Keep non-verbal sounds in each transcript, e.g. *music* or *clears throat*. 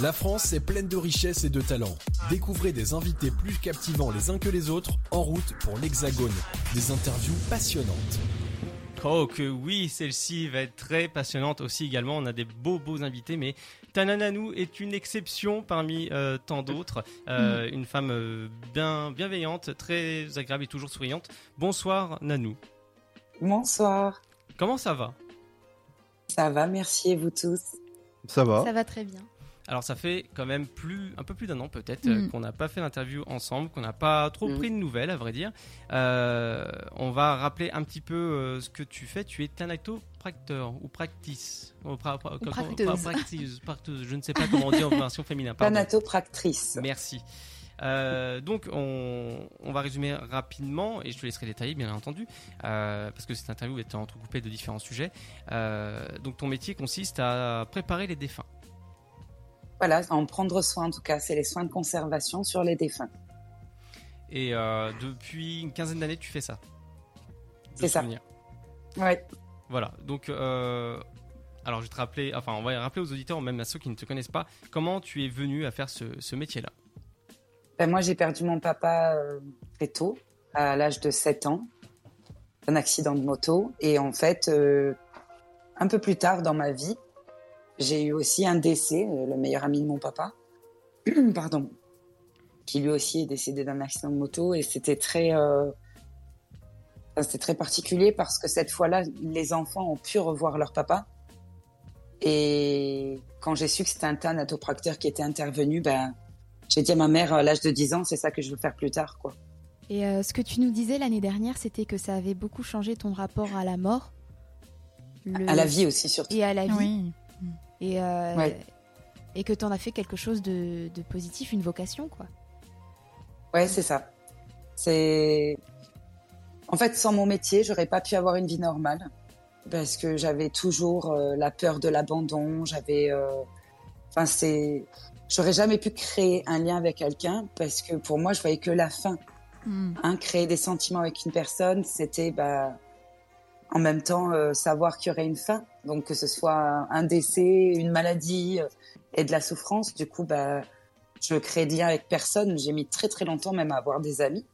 La France est pleine de richesses et de talents. Découvrez des invités plus captivants les uns que les autres en route pour l'Hexagone. Des interviews passionnantes. Oh que oui, celle-ci va être très passionnante aussi également. On a des beaux beaux invités, mais Tanananou est une exception parmi euh, tant d'autres. Euh, Une femme euh, bien bienveillante, très agréable et toujours souriante. Bonsoir Nanou. Bonsoir. Comment ça va? Ça va, merci et vous tous? Ça va. Ça va très bien. Alors ça fait quand même plus un peu plus d'un an peut-être Mm. qu'on n'a pas fait l'interview ensemble, qu'on n'a pas trop Mm. pris de nouvelles à vrai dire. Euh, on va rappeler un petit peu euh, ce que tu fais. Tu es thanatopracteur ou practice ou pra- pra- Ou comment- practeuse. pra- practice, practeuse, Je ne sais pas comment on dit en version féminin. Thanatopractrice. Merci. Euh, donc on, on va résumer rapidement et je te laisserai détailler bien entendu euh, parce que cette interview est entrecoupée de différents sujets. Euh, donc ton métier consiste à préparer les défunts. Voilà, en prendre soin en tout cas, c'est les soins de conservation sur les défunts. Et euh, depuis une quinzaine d'années, tu fais ça. C'est ça. Ouais. Voilà. Donc, euh, alors je vais te rappeler, enfin, on va rappeler aux auditeurs, même à ceux qui ne te connaissent pas, comment tu es venu à faire ce, ce métier-là? Ben, moi, j'ai perdu mon papa euh, très tôt, à l'âge de 7 ans, d'un accident de moto. Et en fait, un peu plus tard dans ma vie, j'ai eu aussi un décès, euh, le meilleur ami de mon papa, *clears throat* pardon, qui lui aussi est décédé d'un accident de moto. Et c'était très, euh, enfin, c'était très particulier parce que cette fois-là, les enfants ont pu revoir leur papa. Et quand j'ai su que c'était un thanatopracteur qui était intervenu, ben, j'ai dit à ma mère à l'âge de 10 ans, c'est ça que je veux faire plus tard, quoi. Et euh, ce que tu nous disais l'année dernière, c'était que ça avait beaucoup changé ton rapport à la mort. Le- À la vie aussi, surtout. Et à la vie. Oui. Et, euh, Ouais. et que tu en as fait quelque chose de, de positif, une vocation, quoi. Ouais, c'est ça. C'est. En fait, sans mon métier, j'aurais pas pu avoir une vie normale parce que j'avais toujours euh, la peur de l'abandon. J'avais. euh, Enfin, c'est. J'aurais jamais pu créer un lien avec quelqu'un parce que pour moi, je voyais que la fin. Mm. Hein, créer des sentiments avec une personne, c'était bah, en même temps euh, savoir qu'il y aurait une fin. Donc que ce soit un décès, une maladie euh, et de la souffrance. Du coup, bah, je crée de lien avec personne. J'ai mis très très longtemps même à avoir des amis.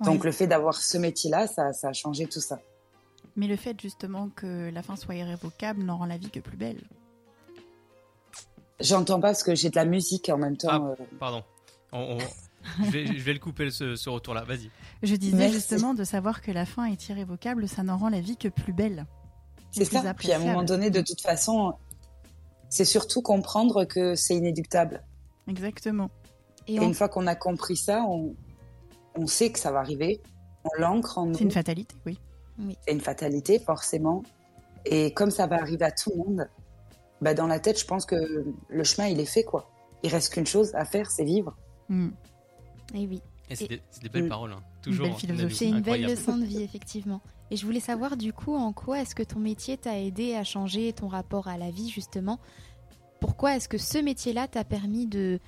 Donc Oui. le fait d'avoir ce métier-là, ça, ça a changé tout ça. Mais le fait justement que la fin soit irrévocable n'en rend la vie que plus belle. J'entends pas parce que j'ai de la musique en même temps. Ah. euh, Pardon. On- on- je, vais, je vais le couper ce, ce retour-là. Vas-y. Je disais Merci. justement de savoir que la fin est irrévocable, ça n'en rend la vie que plus belle. C'est ça. Puis à un moment donné, de toute façon, c'est surtout comprendre que c'est inéluctable. Exactement. Et une fois qu'on a compris ça, on, on sait que ça va arriver. On l'ancre en nous. C'est une fatalité, oui. C'est une fatalité, forcément. Et comme ça va arriver à tout le monde, bah dans la tête, je pense que le chemin, il est fait, quoi. Il reste qu'une chose à faire, c'est vivre. Mm. Eh oui, Et c'est Et- des, belles Mm. paroles. hein. Toujours. philosophie. c'est une belle leçon de vie, effectivement. Et je voulais savoir, du coup, en quoi est-ce que ton métier t'a aidé à changer ton rapport à la vie, justement? Pourquoi est-ce que ce métier-là t'a permis de,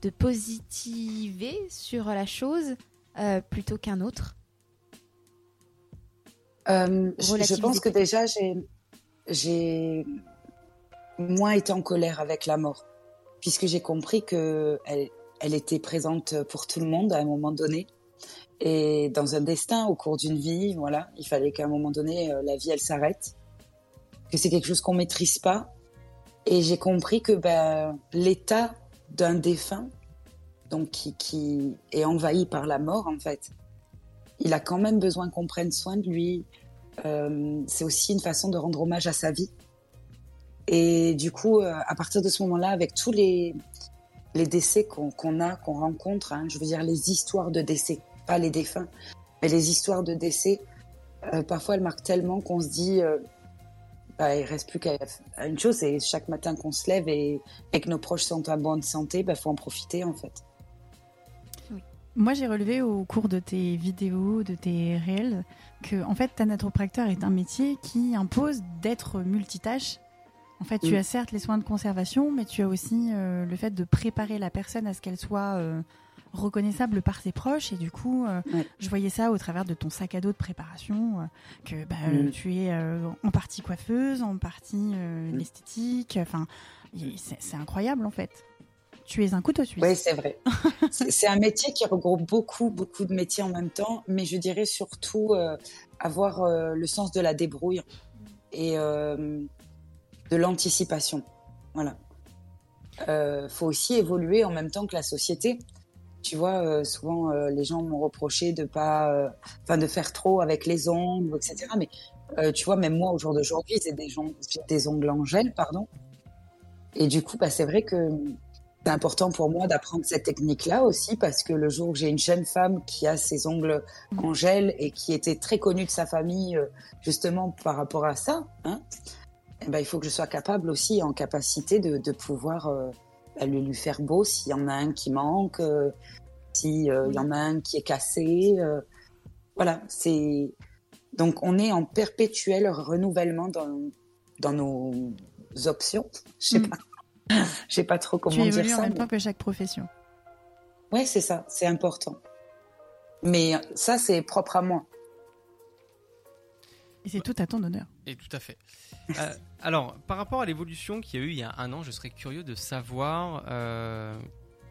de positiver sur la chose euh, plutôt qu'un autre? Euh, je, pense que déjà, j'ai, j'ai moins été en colère avec la mort, puisque j'ai compris que elle, elle était présente pour tout le monde à un moment donné. Et dans un destin, au cours d'une vie, voilà, il fallait qu'à un moment donné, euh, la vie, elle s'arrête. Que c'est quelque chose qu'on maîtrise pas. Et j'ai compris que ben, l'état d'un défunt, donc qui, qui est envahi par la mort, en fait, il a quand même besoin qu'on prenne soin de lui. Euh, c'est aussi une façon de rendre hommage à sa vie. Et du coup, euh, à partir de ce moment-là, avec tous les, les décès qu'on a, qu'on rencontre, hein, je veux dire les histoires de décès, pas les défunts, mais les histoires de décès, euh, parfois elles marquent tellement qu'on se dit, euh, bah, il reste plus qu'à une chose, c'est chaque matin qu'on se lève et, que nos proches sont en bonne santé, il bah, faut en profiter en fait. Moi, j'ai relevé au cours de tes vidéos, de tes réels, que en fait, thanatopracteur est un métier qui impose d'être multitâche. En fait, tu as certes les soins de conservation, mais tu as aussi euh, le fait de préparer la personne à ce qu'elle soit euh, reconnaissable par tes proches et du coup je voyais ça au travers de ton sac à dos de préparation que bah, mm. tu es en partie coiffeuse en partie mm. l'esthétique enfin c'est incroyable en fait tu es un couteau suisse. Oui, c'est vrai. *laughs* c'est un métier qui regroupe beaucoup, beaucoup de métiers en même temps, mais je dirais surtout avoir le sens de la débrouille et de l'anticipation. Voilà. Euh, faut aussi évoluer en même temps que la société. Tu vois, euh, souvent euh, les gens m'ont reproché de pas, enfin de faire trop avec les ongles, etc. Mais tu vois, même moi au jour d'aujourd'hui, j'ai des, des, ongles en gel, pardon. Et du coup, bah, c'est vrai que c'est important pour moi d'apprendre cette technique-là aussi parce que le jour où j'ai une jeune femme qui a ses ongles en gel et qui était très connue de sa famille justement par rapport à ça, hein, eh ben, il faut que je sois capable aussi, en capacité de, de pouvoir euh, bah, lui, lui, faire beau s'il y en a un qui manque, euh, s'il euh, y en a un qui est cassé. Euh. voilà, c'est donc on est en perpétuel renouvellement dans, dans nos options. Je sais mm. pas, *laughs* je sais pas trop comment tu dire ça. en même temps que chaque profession. Ouais, c'est ça, c'est important. Mais ça, c'est propre à moi. Et c'est tout à ton honneur. Et tout à fait. Euh, alors, par rapport à l'évolution qu'il y a eu il y a un an, je serais curieux de savoir euh,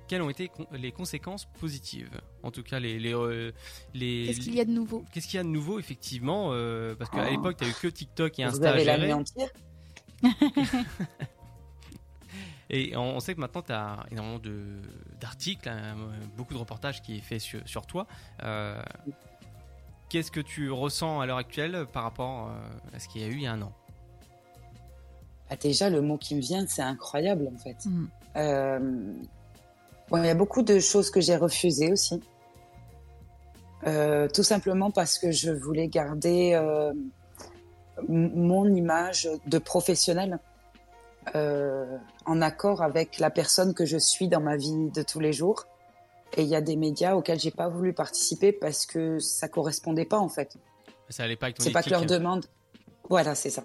quelles ont été les conséquences positives. En tout cas, les. les, euh, les Qu'est-ce qu'il y a de nouveau? Qu'est-ce qu'il y a de nouveau, effectivement Parce qu'à oh. l'époque, tu eu que TikTok et Insta. Vous avez la *laughs* Et on sait que maintenant, tu as énormément d'articles, hein, beaucoup de reportages qui est fait sur, sur toi. Qu'est-ce que tu ressens à l'heure actuelle par rapport à ce qu'il y a eu il y a un an? Ah, déjà, le mot qui me vient, c'est incroyable en fait. Mm. Euh, il y a beaucoup de choses que j'ai refusées aussi. Euh, tout simplement parce que je voulais garder euh, mon image de professionnel en accord avec la personne que je suis dans ma vie de tous les jours. Et il y a des médias auxquels j'ai pas voulu participer parce que ça correspondait pas en fait. Ça allait pas avec ton C'est pas que leur demande. Voilà, c'est ça.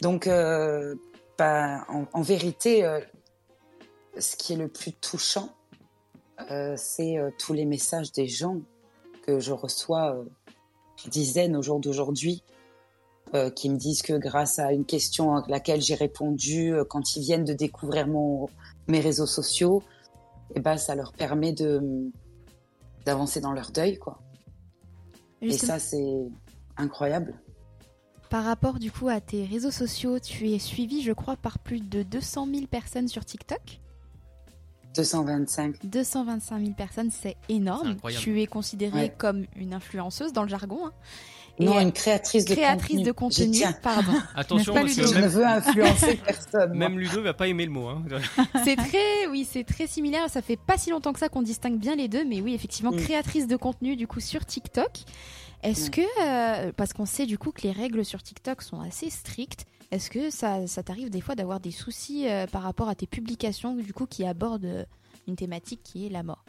Donc, euh, bah, en, vérité, euh, ce qui est le plus touchant, euh, c'est tous les messages des gens que je reçois dizaines au jour d'aujourd'hui, qui me disent que grâce à une question à laquelle j'ai répondu quand ils viennent de découvrir mon, mes réseaux sociaux, et eh ben, ça leur permet de d'avancer dans leur deuil, quoi. Et ça, c'est incroyable. Par rapport du coup à tes réseaux sociaux, tu es suivi, je crois, par plus de 200 000 personnes sur TikTok. 225. 225 000 personnes, c'est énorme. Tu es considérée comme une influenceuse dans le jargon. Hein. non, une créatrice de créatrice contenu. de contenu, pardon. *laughs* Attention, parce que je ne veux influencer personne. Même Ludo va pas aimer le mot. Hein. *laughs* c'est très, oui, c'est très similaire. Ça fait pas si longtemps que ça qu'on distingue bien les deux, mais oui, effectivement, mm. créatrice de contenu du coup sur TikTok. Est-ce que, euh, parce qu'on sait du coup que les règles sur TikTok sont assez strictes, est-ce que ça, ça t'arrive des fois d'avoir des soucis euh, par rapport à tes publications du coup qui abordent euh, une thématique qui est la mort?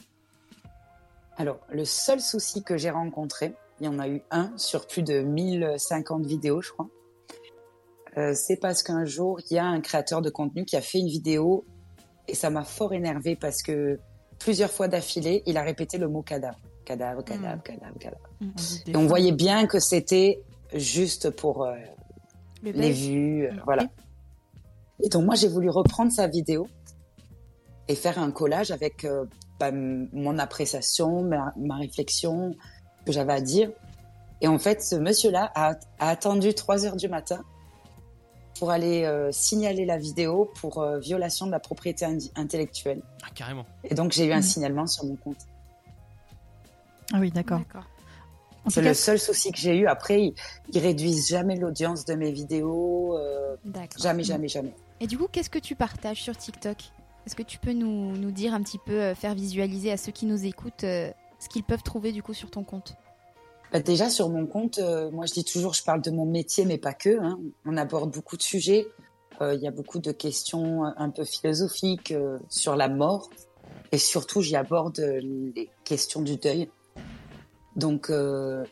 Alors, le seul souci que j'ai rencontré, il y en a eu un sur plus de 1050 vidéos, je crois. c'est parce qu'un jour, il y a un créateur de contenu qui a fait une vidéo et ça m'a fort énervé parce que plusieurs fois d'affilée, il a répété le mot cadavre cadavre, mm. cadavre, cadavre, cadavre. Mm. Et on voyait bien que c'était juste pour euh, les vues, euh, voilà. Et donc moi j'ai voulu reprendre sa vidéo et faire un collage avec euh, bah, mon appréciation, ma, réflexion, que j'avais à dire. Et en fait, ce monsieur-là a, attendu 3 heures du matin pour aller signaler la vidéo pour violation de la propriété intellectuelle. Ah, carrément. Et donc j'ai eu un signalement sur mon compte. Ah oui, d'accord. C'est le seul souci que j'ai eu. Après, ils, réduisent jamais l'audience de mes vidéos. Euh, jamais, jamais, jamais. Et du coup, qu'est-ce que tu partages sur TikTok? Est-ce que tu peux nous, nous, dire un petit peu, euh, faire visualiser à ceux qui nous écoutent euh, ce qu'ils peuvent trouver du coup sur ton compte? Bah, Déjà, sur mon compte, moi je dis toujours, je parle de mon métier, mais pas que. Hein. On aborde beaucoup de sujets. Il y a beaucoup de questions un peu philosophiques sur la mort. Et surtout, j'y aborde les questions du deuil. Donc, euh,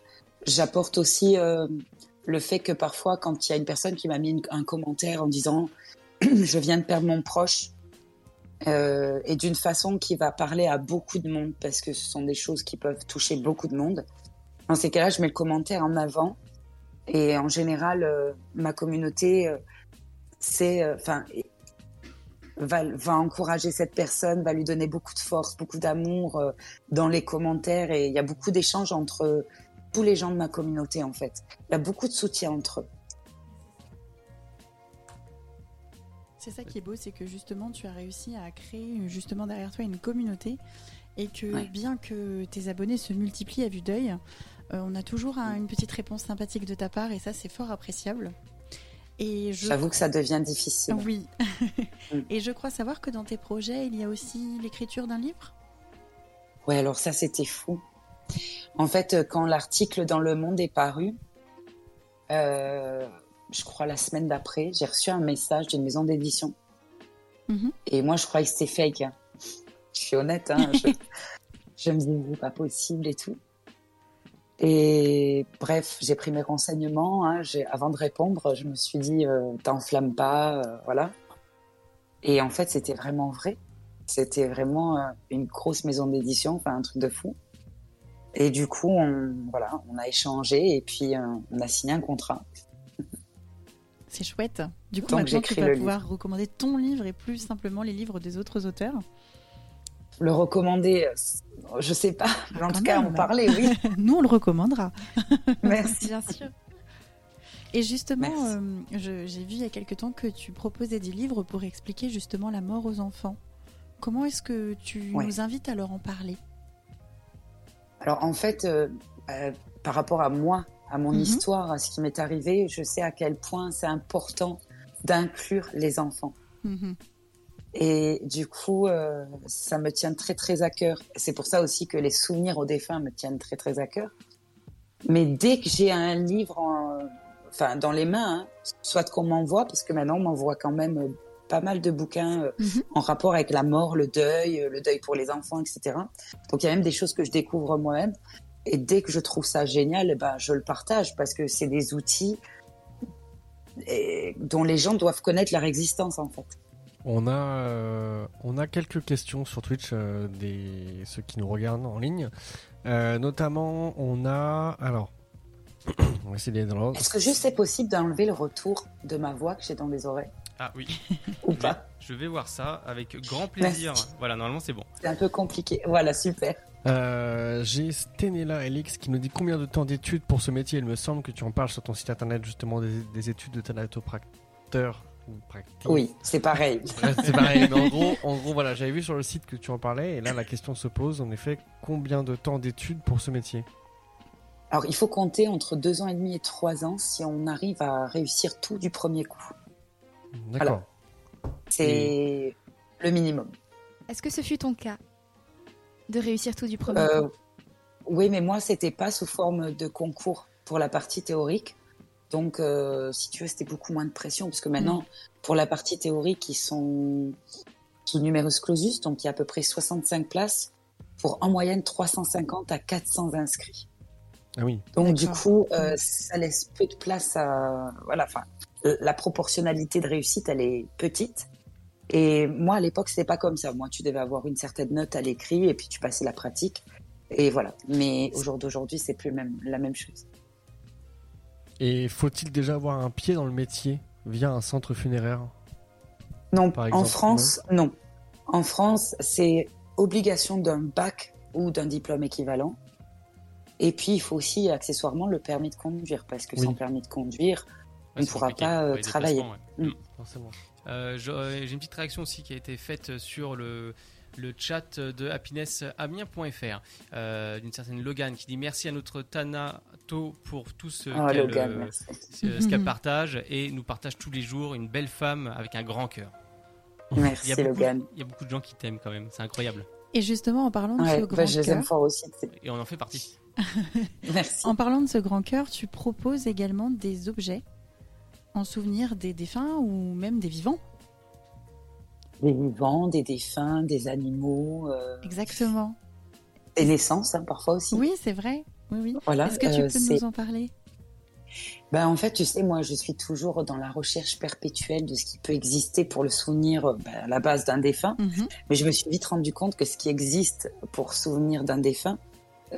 j'apporte aussi euh, le fait que parfois, quand il y a une personne qui m'a mis un commentaire en disant *clears throat* je viens de perdre mon proche, euh, et d'une façon qui va parler à beaucoup de monde parce que ce sont des choses qui peuvent toucher beaucoup de monde. Dans ces cas-là, je mets le commentaire en avant et en général, ma communauté, c'est, enfin, va, va encourager cette personne, va lui donner beaucoup de force, beaucoup d'amour dans les commentaires et il y a beaucoup d'échanges entre tous les gens de ma communauté en fait. Il y a beaucoup de soutien entre eux. C'est ça qui est beau, c'est que justement tu as réussi à créer justement derrière toi une communauté et que bien que tes abonnés se multiplient à vue d'œil, euh, on a toujours une petite réponse sympathique de ta part et ça c'est fort appréciable. Et J'avoue que ça devient difficile. Oui. *laughs* Mm. et je crois savoir que dans tes projets, il y a aussi l'écriture d'un livre? Ouais, alors ça c'était fou. En fait, quand l'article dans Le Monde est paru, euh, je crois la semaine d'après, j'ai reçu un message d'une maison d'édition. Mhm. Et moi, je croyais que c'était fake. Hein. Je suis honnête, hein, je, *laughs* me disais, pas possible et tout. Et bref, j'ai pris mes renseignements. Hein, avant de répondre, je me suis dit, euh, t'enflamme pas, euh, voilà. Et en fait, c'était vraiment vrai. C'était vraiment euh, une grosse maison d'édition, enfin un truc de fou. Et du coup, on, voilà, on a échangé et puis on a signé un contrat. C'est chouette. Du coup, maintenant, tu vas pouvoir recommander ton livre et plus simplement les livres des autres auteurs. Le recommander, euh, je sais pas. en tout cas, en parler, oui. *laughs* Nous, on le recommandera. *laughs* Merci. Bien sûr. Et justement, euh, j'ai vu il y a quelque temps que tu proposais des livres pour expliquer justement la mort aux enfants. Comment est-ce que tu nous invites à leur en parler? Alors en fait, euh, par rapport à moi, à mon mhm. histoire, à ce qui m'est arrivé, je sais à quel point c'est important d'inclure les enfants. Mhm. Et du coup, euh, ça me tient très très à cœur. C'est pour ça aussi que les souvenirs aux défunts me tiennent très très à cœur. Mais dès que j'ai un livre enfin, dans les mains, hein, soit qu'on m'envoie, parce que maintenant on m'envoie quand même euh, pas mal de bouquins euh, mhm. en rapport avec la mort, le deuil, le deuil pour les enfants, etc. Donc il y a même des choses que je découvre moi-même. Et dès que je trouve ça génial, eh ben, je le partage parce que c'est des outils dont les gens doivent connaître leur existence en fait. On a, euh, on a quelques questions sur Twitch, euh, des, ceux qui nous regardent en ligne. Euh, notamment, on a. Alors. *coughs* on va essayer dans l'ordre. Est-ce que juste c'est possible d'enlever le retour de ma voix que j'ai dans les oreilles? Ah oui. *laughs* Ou pas? Je vais voir ça avec grand plaisir. Voilà, normalement c'est bon. C'est un peu compliqué. Voilà, super. Euh, j'ai Stenella Elix qui nous dit combien de temps d'études pour ce métier? Il me semble que tu en parles sur ton site internet justement des, études de Oui, c'est pareil. *laughs* c'est pareil. Mais en gros, en gros, voilà, j'avais vu sur le site que tu en parlais et là la question se pose en effet combien de temps d'études pour ce métier? Alors il faut compter entre deux ans et demi et trois ans si on arrive à réussir tout du premier coup. D'accord. C'est le minimum. Est-ce que ce fut ton cas de réussir tout du premier euh, Oui, mais moi, c'était pas sous forme de concours pour la partie théorique. Donc, euh, si tu veux, c'était beaucoup moins de pression, parce que maintenant, mm. pour la partie théorique, ils sont sous numerus clausus, donc il y a à peu près 65 places pour en moyenne 350 à 400 inscrits. Ah oui. Donc du coup, euh, ça laisse peu de place à voilà. Enfin, la proportionnalité de réussite, elle est petite. Et moi, à l'époque, c'était pas comme ça. Moi, tu devais avoir une certaine note à l'écrit et puis tu passais la pratique. Et voilà. Mais au jour d'aujourd'hui, c'est plus même, la même chose. Et faut-il déjà avoir un pied dans le métier via un centre funéraire Non, en France, non. En France, c'est obligation d'un bac ou d'un diplôme équivalent. Et puis, il faut aussi accessoirement le permis de conduire, parce que sans permis de conduire, on ne pourra pas euh, travailler. Mm. Forcément. Euh, j'ai une petite réaction aussi qui a été faite sur le, le chat de happinessamiens.fr euh, d'une certaine Logan qui dit merci à notre Tanato pour tout ce oh, qu'elle euh, *laughs* partage et nous partage tous les jours une belle femme avec un grand cœur. Merci il Logan. il y a beaucoup de gens qui t'aiment quand même, c'est incroyable. Et justement en parlant de ce bah, grand cœur, aussi. Et on en fait partie. *laughs* merci. En parlant de ce grand cœur, tu proposes également des objets en souvenir des défunts ou même des vivants Des vivants, des défunts, des animaux. Euh, Exactement. Des naissances, hein, parfois aussi. Oui, c'est vrai. Oui, oui. Est-ce que tu euh, peux nous en parler? Ben, en fait, tu sais, moi, je suis toujours dans la recherche perpétuelle de ce qui peut exister pour le souvenir ben, à la base d'un défunt. Mhm. Mais je me suis vite rendu compte que ce qui existe pour souvenir d'un défunt,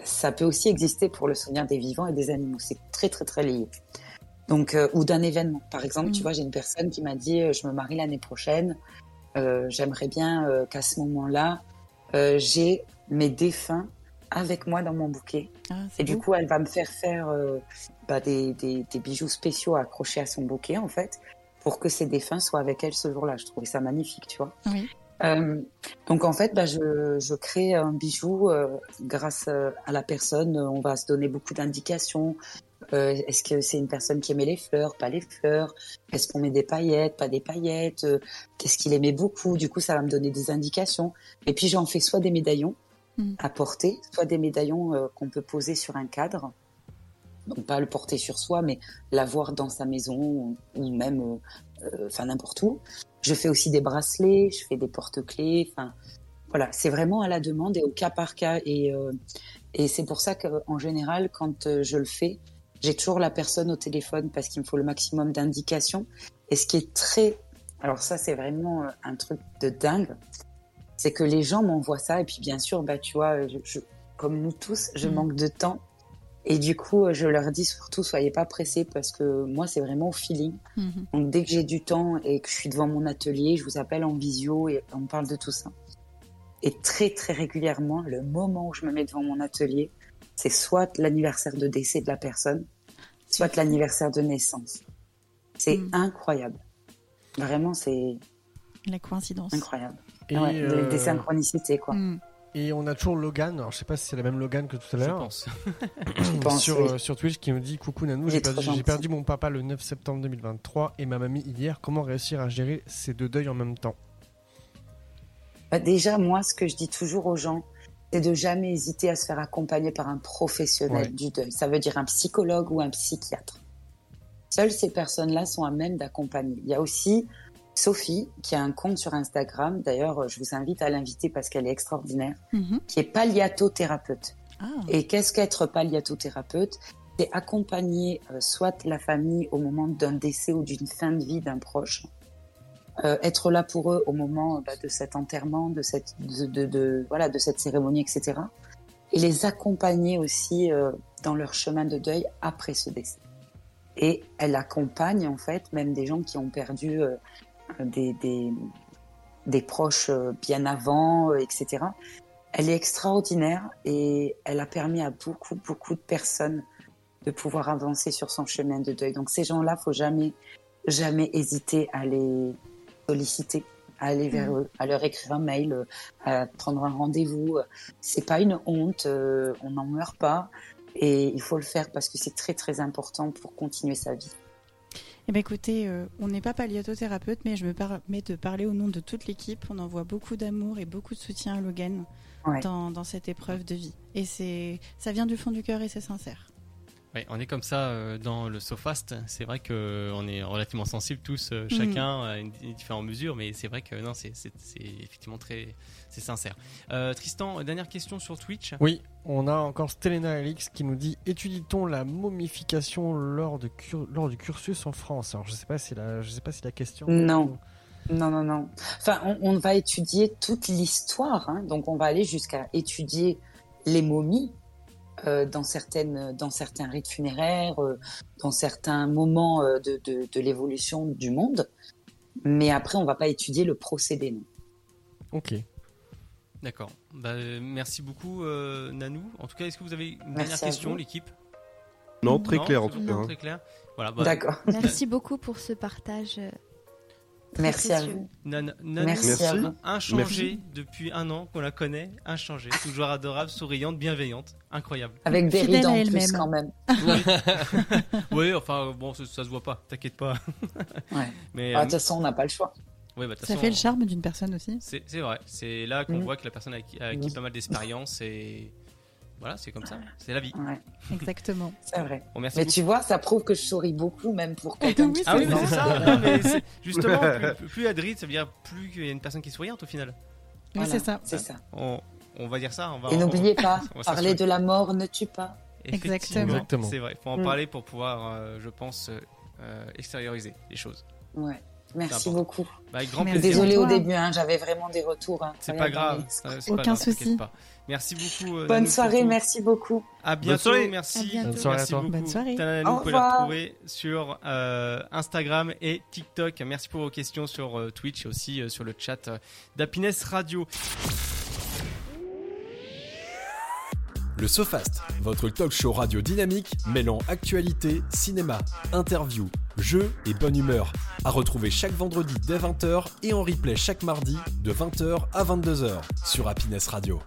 ça peut aussi exister pour le souvenir des vivants et des animaux. C'est très, très, très lié. Donc, euh, ou d'un événement. Par exemple, tu Mhm. vois, j'ai une personne qui m'a dit, euh, je me marie l'année prochaine. Euh, J'aimerais bien euh, qu'à ce moment-là, euh, j'ai mes défunts avec moi dans mon bouquet. Ah, Et du coup, elle va me faire faire euh, bah, des, des, des bijoux spéciaux accrochés à son bouquet, en fait, pour que ses défunts soient avec elle ce jour-là. Je trouvais ça magnifique, tu vois. Oui. Euh, donc, en fait, bah, je, je crée un bijou euh, grâce à la personne. On va se donner beaucoup d'indications. Euh, Est-ce que c'est une personne qui aimait les fleurs, pas les fleurs? Est-ce qu'on met des paillettes, pas des paillettes? Euh, Qu'est-ce qu'il aimait beaucoup? Du coup, ça va me donner des indications. Et puis, j'en fais soit des médaillons Mm. à porter, soit des médaillons euh, qu'on peut poser sur un cadre. Donc, pas le porter sur soi, mais l'avoir dans sa maison ou, ou même, euh, enfin, n'importe où. Je fais aussi des bracelets, je fais des porte-clés. Enfin, voilà, c'est vraiment à la demande et au cas par cas. Et, et c'est pour ça qu'en général, quand je le fais, j'ai toujours la personne au téléphone parce qu'il me faut le maximum d'indications. Et ce qui est très, alors ça, c'est vraiment euh, un truc de dingue, c'est que les gens m'envoient ça. Et puis, bien sûr, bah, tu vois, je, je- comme nous tous, je Mhm. manque de temps. Et du coup, euh, je leur dis surtout, soyez pas pressés parce que moi, c'est vraiment au feeling. Mhm. Donc dès que j'ai du temps et que je suis devant mon atelier, je vous appelle en visio et on parle de tout ça. Et très très régulièrement, le moment où je me mets devant mon atelier, c'est soit l'anniversaire de décès de la personne, soit l'anniversaire de naissance. C'est Mm. incroyable. Vraiment, c'est La coïncidence. incroyable. Et, Ouais, des- euh, Des synchronicités, quoi. Mm. et on a toujours Logan, alors je sais pas si c'est la même Logan que tout à Je l'heure, pense. *coughs* Je pense, sur, oui. euh, sur Twitch qui me dit Coucou Nanou, j'ai perdu, perdu mon papa le 9 septembre 2023 et ma mamie hier. Comment réussir à gérer ces deux deuils en même temps? Bah, déjà, moi, ce que je dis toujours aux gens, c'est de jamais hésiter à se faire accompagner par un professionnel Ouais. du deuil. Ça veut dire un psychologue ou un psychiatre. Seules ces personnes-là sont à même d'accompagner. Il y a aussi Sophie, qui a un compte sur Instagram. D'ailleurs, je vous invite à l'inviter parce qu'elle est extraordinaire, Mhm. qui est palliatothérapeute. Ah. Et qu'est-ce qu'être palliatothérapeute C'est accompagner euh, soit la famille au moment d'un décès ou d'une fin de vie d'un proche, euh, être là pour eux au moment bah, de cet enterrement, de cette, de, de- voilà, de cette cérémonie, etc. Et les accompagner aussi euh, dans leur chemin de deuil après ce décès. Et elle accompagne en fait même des gens qui ont perdu euh, des, des, des proches euh, bien avant, euh, etc. Elle est extraordinaire et elle a permis à beaucoup, beaucoup de personnes de pouvoir avancer sur son chemin de deuil. Donc ces gens-là, faut jamais, jamais hésiter à les solliciter, à aller vers eux, à leur écrire un mail, euh, à prendre un rendez-vous. C'est pas une honte, euh, on n'en meurt pas et il faut le faire parce que c'est très, très important pour continuer sa vie. Eh ben écoutez, euh, on n'est pas palliatothérapeute, mais je me permets de parler au nom de toute l'équipe. On envoie beaucoup d'amour et beaucoup de soutien à Logan Ouais. dans, dans cette épreuve de vie. Et c'est, ça vient du fond du cœur et c'est sincère. Ouais, on est comme ça euh, dans le SoFast. C'est vrai qu'on est relativement sensibles tous, euh, Mhm. chacun à une, une différente mesure, mais c'est vrai que non, c'est effectivement très c'est sincère. Euh, Tristan, dernière question sur Twitch. Oui, on a encore Stelena Alix qui nous dit Étudie-t-on la momification lors, de cur- lors du cursus en France? Alors je sais pas si la, je sais pas si la question. Non. Non, non, non. Enfin, on, on va étudier toute l'histoire. hein. Donc, on va aller jusqu'à étudier les momies euh, dans, certaines, dans certains rites funéraires, euh, dans certains moments euh, de, de, de l'évolution du monde. Mais après, on va pas étudier le procédé. Non. Ok. D'accord. Bah, merci beaucoup, euh, Nanou. En tout cas, est-ce que vous avez une dernière Merci à question, l'équipe? Non, très clair en tout cas. hein. Très clair. Voilà. bah, D'accord. Merci beaucoup pour ce partage. Merci à vous. Nan- Nanou, Merci à Merci. vous. inchangée depuis un an qu'on la connaît, inchangée, toujours adorable, souriante, bienveillante, incroyable. Avec des rides à en elle-même. plus quand même. oui, *laughs* enfin bon, ça, ça se voit pas, t'inquiète pas. *laughs* Ouais. Mais Ah, De euh, toute façon, on n'a pas le choix. ouais, bah, Ça façon, fait le charme d'une personne aussi. C'est vrai, c'est là qu'on Mhm. voit que la personne a acquis, a acquis Mhm. pas mal d'expérience et voilà, c'est comme ça, c'est la vie. Ouais, *laughs* Exactement. c'est vrai. Bon, merci Mais beaucoup. tu vois, ça prouve que je souris beaucoup, même pour quelqu'un *laughs* Oui, qui Ah oui, mais c'est ça. non, mais c'est- *laughs* justement, plus, plus Adrid, ça veut dire plus qu'il y a une personne qui est souriante au final. Oui, Voilà, c'est ça. C'est ça. On, on va dire ça. On va, Et n'oubliez pas, parler de la mort ne tue pas. Exactement. C'est vrai. Il faut en mm. parler pour pouvoir, je pense, extérioriser les choses. Ouais. Merci beaucoup. Bah, grand Désolée au début, hein, j'avais vraiment des retours. Hein, c'est pas grave. Aucun souci. Merci beaucoup. Euh, Bonne soirée, merci beaucoup. À bientôt, merci. Bonne soirée merci beaucoup. Bonne soirée. vous pouvez la retrouver sur euh, Instagram et TikTok. Merci pour vos questions sur euh, Twitch et aussi sur le chat d'Happiness Radio. Le SoFast, votre talk show radio dynamique mêlant actualité, cinéma, interview, jeux et bonne humeur. À retrouver chaque vendredi dès 20h et en replay chaque mardi de 20h à 22h sur Happiness Radio.